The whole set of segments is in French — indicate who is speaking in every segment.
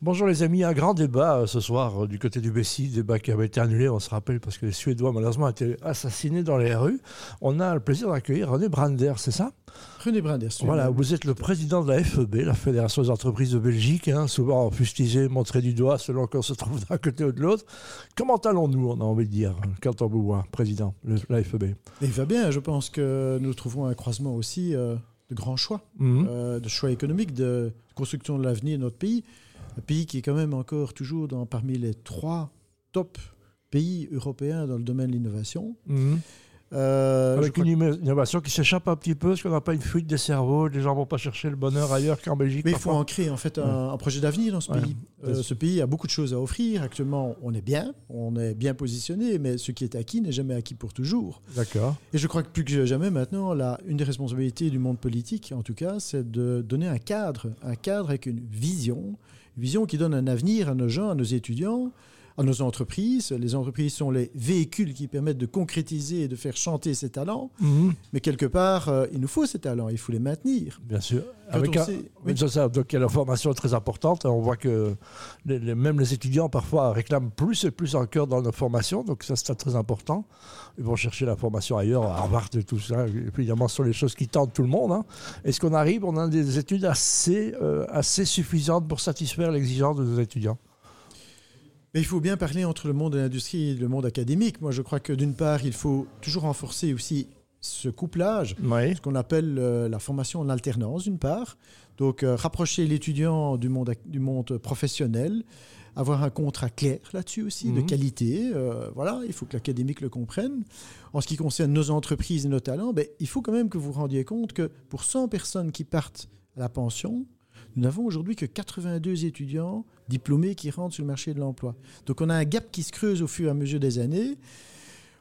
Speaker 1: Bonjour les amis, un grand débat euh, ce soir euh, du côté du Bessie, débat qui avait été annulé, on se rappelle, parce que les Suédois malheureusement étaient assassinés dans les rues. On a le plaisir d'accueillir René Brander, c'est ça?
Speaker 2: René Brander,
Speaker 1: Voilà, vous êtes le président de la FEB, la Fédération des entreprises de Belgique, hein, souvent fustigé, montré du doigt selon qu'on se trouve d'un côté ou de l'autre. Comment allons-nous, on a envie de dire, quand on vous voit, président de la FEB
Speaker 2: Il va bien, je pense que nous trouvons un croisement aussi euh, de grands choix, mhm. de choix économiques, de construction de l'avenir de notre pays un pays qui est quand même encore toujours dans, parmi les trois top pays européens dans le domaine de l'innovation.
Speaker 1: Mhm. Euh, Avec une innovation qui s'échappe un petit peu, parce qu'on n'a pas une fuite des cerveaux, les gens ne vont pas chercher le bonheur ailleurs qu'en Belgique.
Speaker 2: Mais il faut en créer en fait un, projet d'avenir dans ce pays. Euh, ce pays a beaucoup de choses à offrir. Actuellement, on est bien, on est bien positionné, mais ce qui est acquis n'est jamais acquis pour toujours.
Speaker 1: D'accord.
Speaker 2: Et je crois que plus que jamais maintenant, là, une des responsabilités du monde politique, en tout cas, c'est de donner un cadre, un cadre avec une vision, vision qui donne un avenir à nos gens, à nos étudiants, à nos entreprises. Les entreprises sont les véhicules qui permettent de concrétiser et de faire chanter ces talents. Mhm. Mais quelque part, euh, il nous faut ces talents, il faut les maintenir.
Speaker 1: Bien sûr. Avec ça, donc la formation est très importante. On voit que même les étudiants parfois réclament plus et plus en cœur dans nos formations. Donc ça, c'est très important. Ils vont chercher la formation ailleurs, à Harvard et tout ça. évidemment, ce sont les choses qui tentent tout le monde. Hein. Est-ce qu'on arrive, on a des études assez, euh, assez suffisantes pour satisfaire l'exigence de nos étudiants?
Speaker 2: Mais il faut bien parler entre le monde de l'industrie et le monde académique. Moi, je crois que d'une part, il faut toujours renforcer aussi ce couplage, ce qu'on appelle euh, la formation en alternance, d'une part. Donc, euh, rapprocher l'étudiant du monde, du monde professionnel, avoir un contrat clair là-dessus aussi, de mhm. qualité. Euh, voilà, il faut que l'académique le comprenne. En ce qui concerne nos entreprises et nos talents, ben, il faut quand même que vous vous rendiez compte que pour 100 personnes qui partent à la pension, nous n'avons aujourd'hui que 82 étudiants diplômés qui rentrent sur le marché de l'emploi. Donc on a un gap qui se creuse au fur et à mesure des années.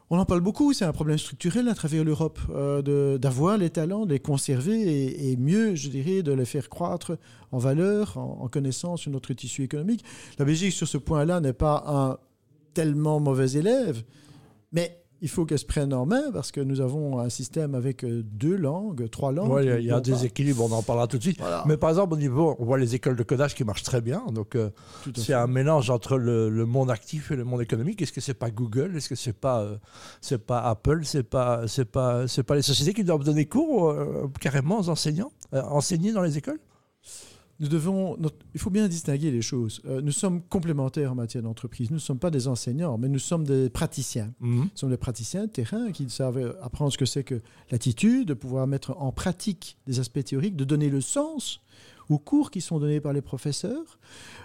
Speaker 2: On en parle beaucoup, c'est un problème structurel à travers l'Europe, euh, d'avoir les talents, de les conserver et, mieux, je dirais, de les faire croître en valeur, en, en connaissance sur notre tissu économique. La Belgique, sur ce point-là, n'est pas un tellement mauvais élève, mais il faut qu'elle se prenne en main parce que nous avons un système avec euh, deux langues, trois langues.
Speaker 1: Oui, il y a, des équilibres, on en parlera tout de suite. Mais par exemple, au niveau, on voit les écoles de codage qui marchent très bien. Donc, euh, c'est un mélange entre le, monde actif et le monde économique. Est-ce que c'est pas Google? Est-ce que c'est pas, euh, c'est pas Apple? C'est pas, c'est pas, c'est pas les sociétés qui doivent donner cours carrément aux enseignants, enseigner dans les écoles?
Speaker 2: Nous devons, il faut bien distinguer les choses. Euh, nous sommes complémentaires en matière d'entreprise. Nous ne sommes pas des enseignants, mais nous sommes des praticiens. Mhm. Nous sommes des praticiens de terrain qui savent apprendre ce que c'est que l'attitude, de pouvoir mettre en pratique des aspects théoriques, de donner le sens aux cours qui sont donnés par les professeurs,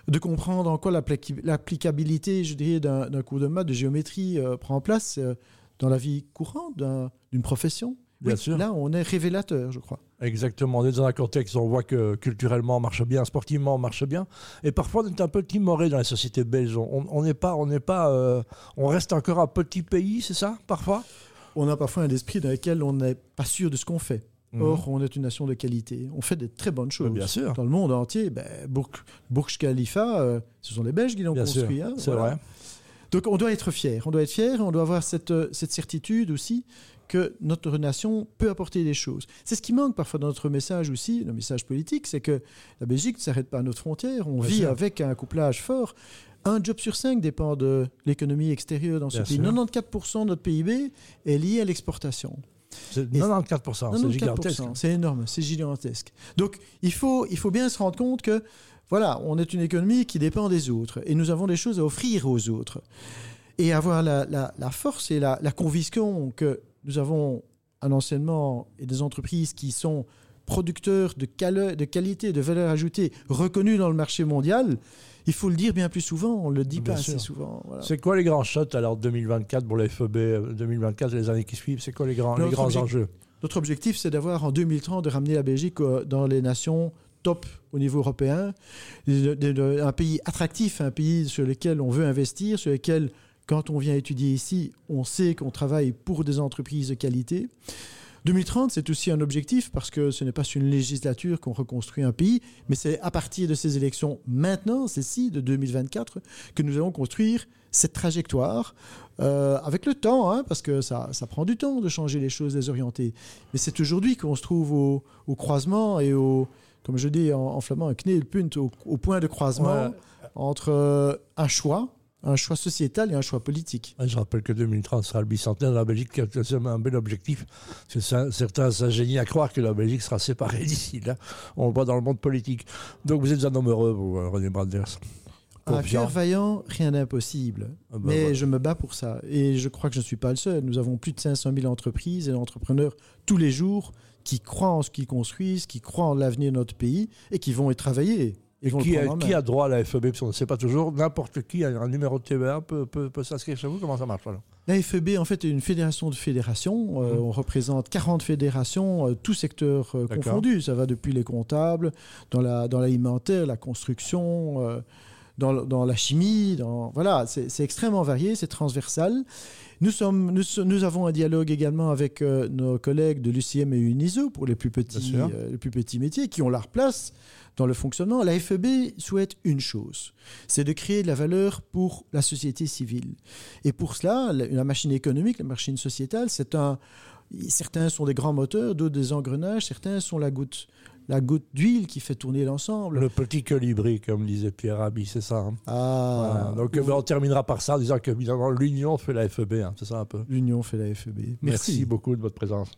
Speaker 2: de comprendre en quoi l'applicabilité, je dirais, d'un cours de maths, de géométrie euh, prend place euh, dans la vie courante d'une profession. Bien sûr. Là, on est révélateur, je crois.
Speaker 1: Exactement. On est dans un contexte où on voit que culturellement on marche bien, sportivement on marche bien. Et parfois on est un peu timoré dans la société belge. On n'est pas, on n'est pas, euh, on reste encore un petit pays, c'est ça, parfois?
Speaker 2: On a parfois un esprit dans lequel on n'est pas sûr de ce qu'on fait. Mhm. Or, on est une nation de qualité. On fait des très bonnes choses.
Speaker 1: bien sûr.
Speaker 2: Dans le monde entier, ben, Burj, Khalifa, euh, ce sont les Belges qui l'ont construit. Hein,
Speaker 1: c'est vrai.
Speaker 2: Donc on doit être fier. On doit être fier. On doit avoir cette, euh, cette certitude aussi que notre nation peut apporter des choses. C'est ce qui manque parfois dans notre message aussi, le message politique, c'est que la Belgique ne s'arrête pas à notre frontière, on vit avec un couplage fort. Un job sur cinq dépend de l'économie extérieure dans ce pays. 94% de notre PIB est lié à l'exportation.
Speaker 1: 94%, c'est gigantesque.
Speaker 2: C'est énorme, c'est gigantesque. Donc il faut, il faut bien se rendre compte que voilà, on est une économie qui dépend des autres et nous avons des choses à offrir aux autres. Et avoir la, la, force et la, la conviction que nous avons un enseignement et des entreprises qui sont producteurs de, de qualité, de valeur ajoutée, reconnus dans le marché mondial, il faut le dire bien plus souvent, on ne le dit pas assez souvent.
Speaker 1: C'est quoi les grands shots alors 2024 pour la FEB 2024 et les années qui suivent? C'est quoi les grands, les grands enjeux?
Speaker 2: Notre objectif, c'est d'avoir en 2030 de ramener la Belgique dans les nations top au niveau européen, un pays attractif, un pays sur lequel on veut investir, sur lequel quand on vient étudier ici, on sait qu'on travaille pour des entreprises de qualité. 2030, c'est aussi un objectif parce que ce n'est pas sur une législature qu'on reconstruit un pays, mais c'est à partir de ces élections maintenant, celles-ci, de 2024, que nous allons construire cette trajectoire euh, avec le temps, hein, parce que ça, ça, prend du temps de changer les choses, les orienter. Mais c'est aujourd'hui qu'on se trouve au, au, croisement et au, comme je dis en, flamand, un kneelpunt au, au point de croisement entre euh, un choix, un choix sociétal et un choix politique.
Speaker 1: Je rappelle que 2030 sera le bicentenaire de la Belgique, qui a un bel objectif. Certains s'ingénient à croire que la Belgique sera séparée d'ici là. On le voit dans le monde politique. Donc vous êtes un homme heureux, vous, euh, René Branders.
Speaker 2: Un cœur vaillant, rien d'impossible. Ah bah Mais je me bats pour ça. Et je crois que je ne suis pas le seul. Nous avons plus de 500 000 entreprises et entrepreneurs tous les jours qui croient en ce qu'ils construisent, qui croient en l'avenir de notre pays et qui vont y travailler.
Speaker 1: Et qui, a, qui a, droit à la FEB On ne sait pas toujours. N'importe qui a un numéro de TVA peut, peut, s'inscrire chez vous. Comment ça marche alors
Speaker 2: La FEB, en fait, est une fédération de fédérations. Euh, mhm. on représente 40 fédérations, euh, tous secteurs euh, confondus. Ça va depuis les comptables, dans l'alimentaire, la, dans la construction dans, la chimie. Dans, voilà, c'est extrêmement varié, c'est transversal. Nous, sommes, nous, avons un dialogue également avec euh, nos collègues de l'UCM et UNISO pour les plus, petits, euh, les plus petits métiers qui ont leur place dans le fonctionnement. La FEB souhaite une chose, c'est de créer de la valeur pour la société civile. Et pour cela, la, machine économique, la machine sociétale, c'est un... Certains sont des grands moteurs, d'autres des engrenages, certains sont la goutte la goutte d'huile qui fait tourner l'ensemble.
Speaker 1: Le petit colibri, comme disait Pierre Rabhi, c'est ça. Hein? Ah, Donc ben, on terminera par ça en disant que l'union fait la FEB, hein, c'est ça un peu?
Speaker 2: L'union fait la FEB.
Speaker 1: Merci beaucoup de votre présence.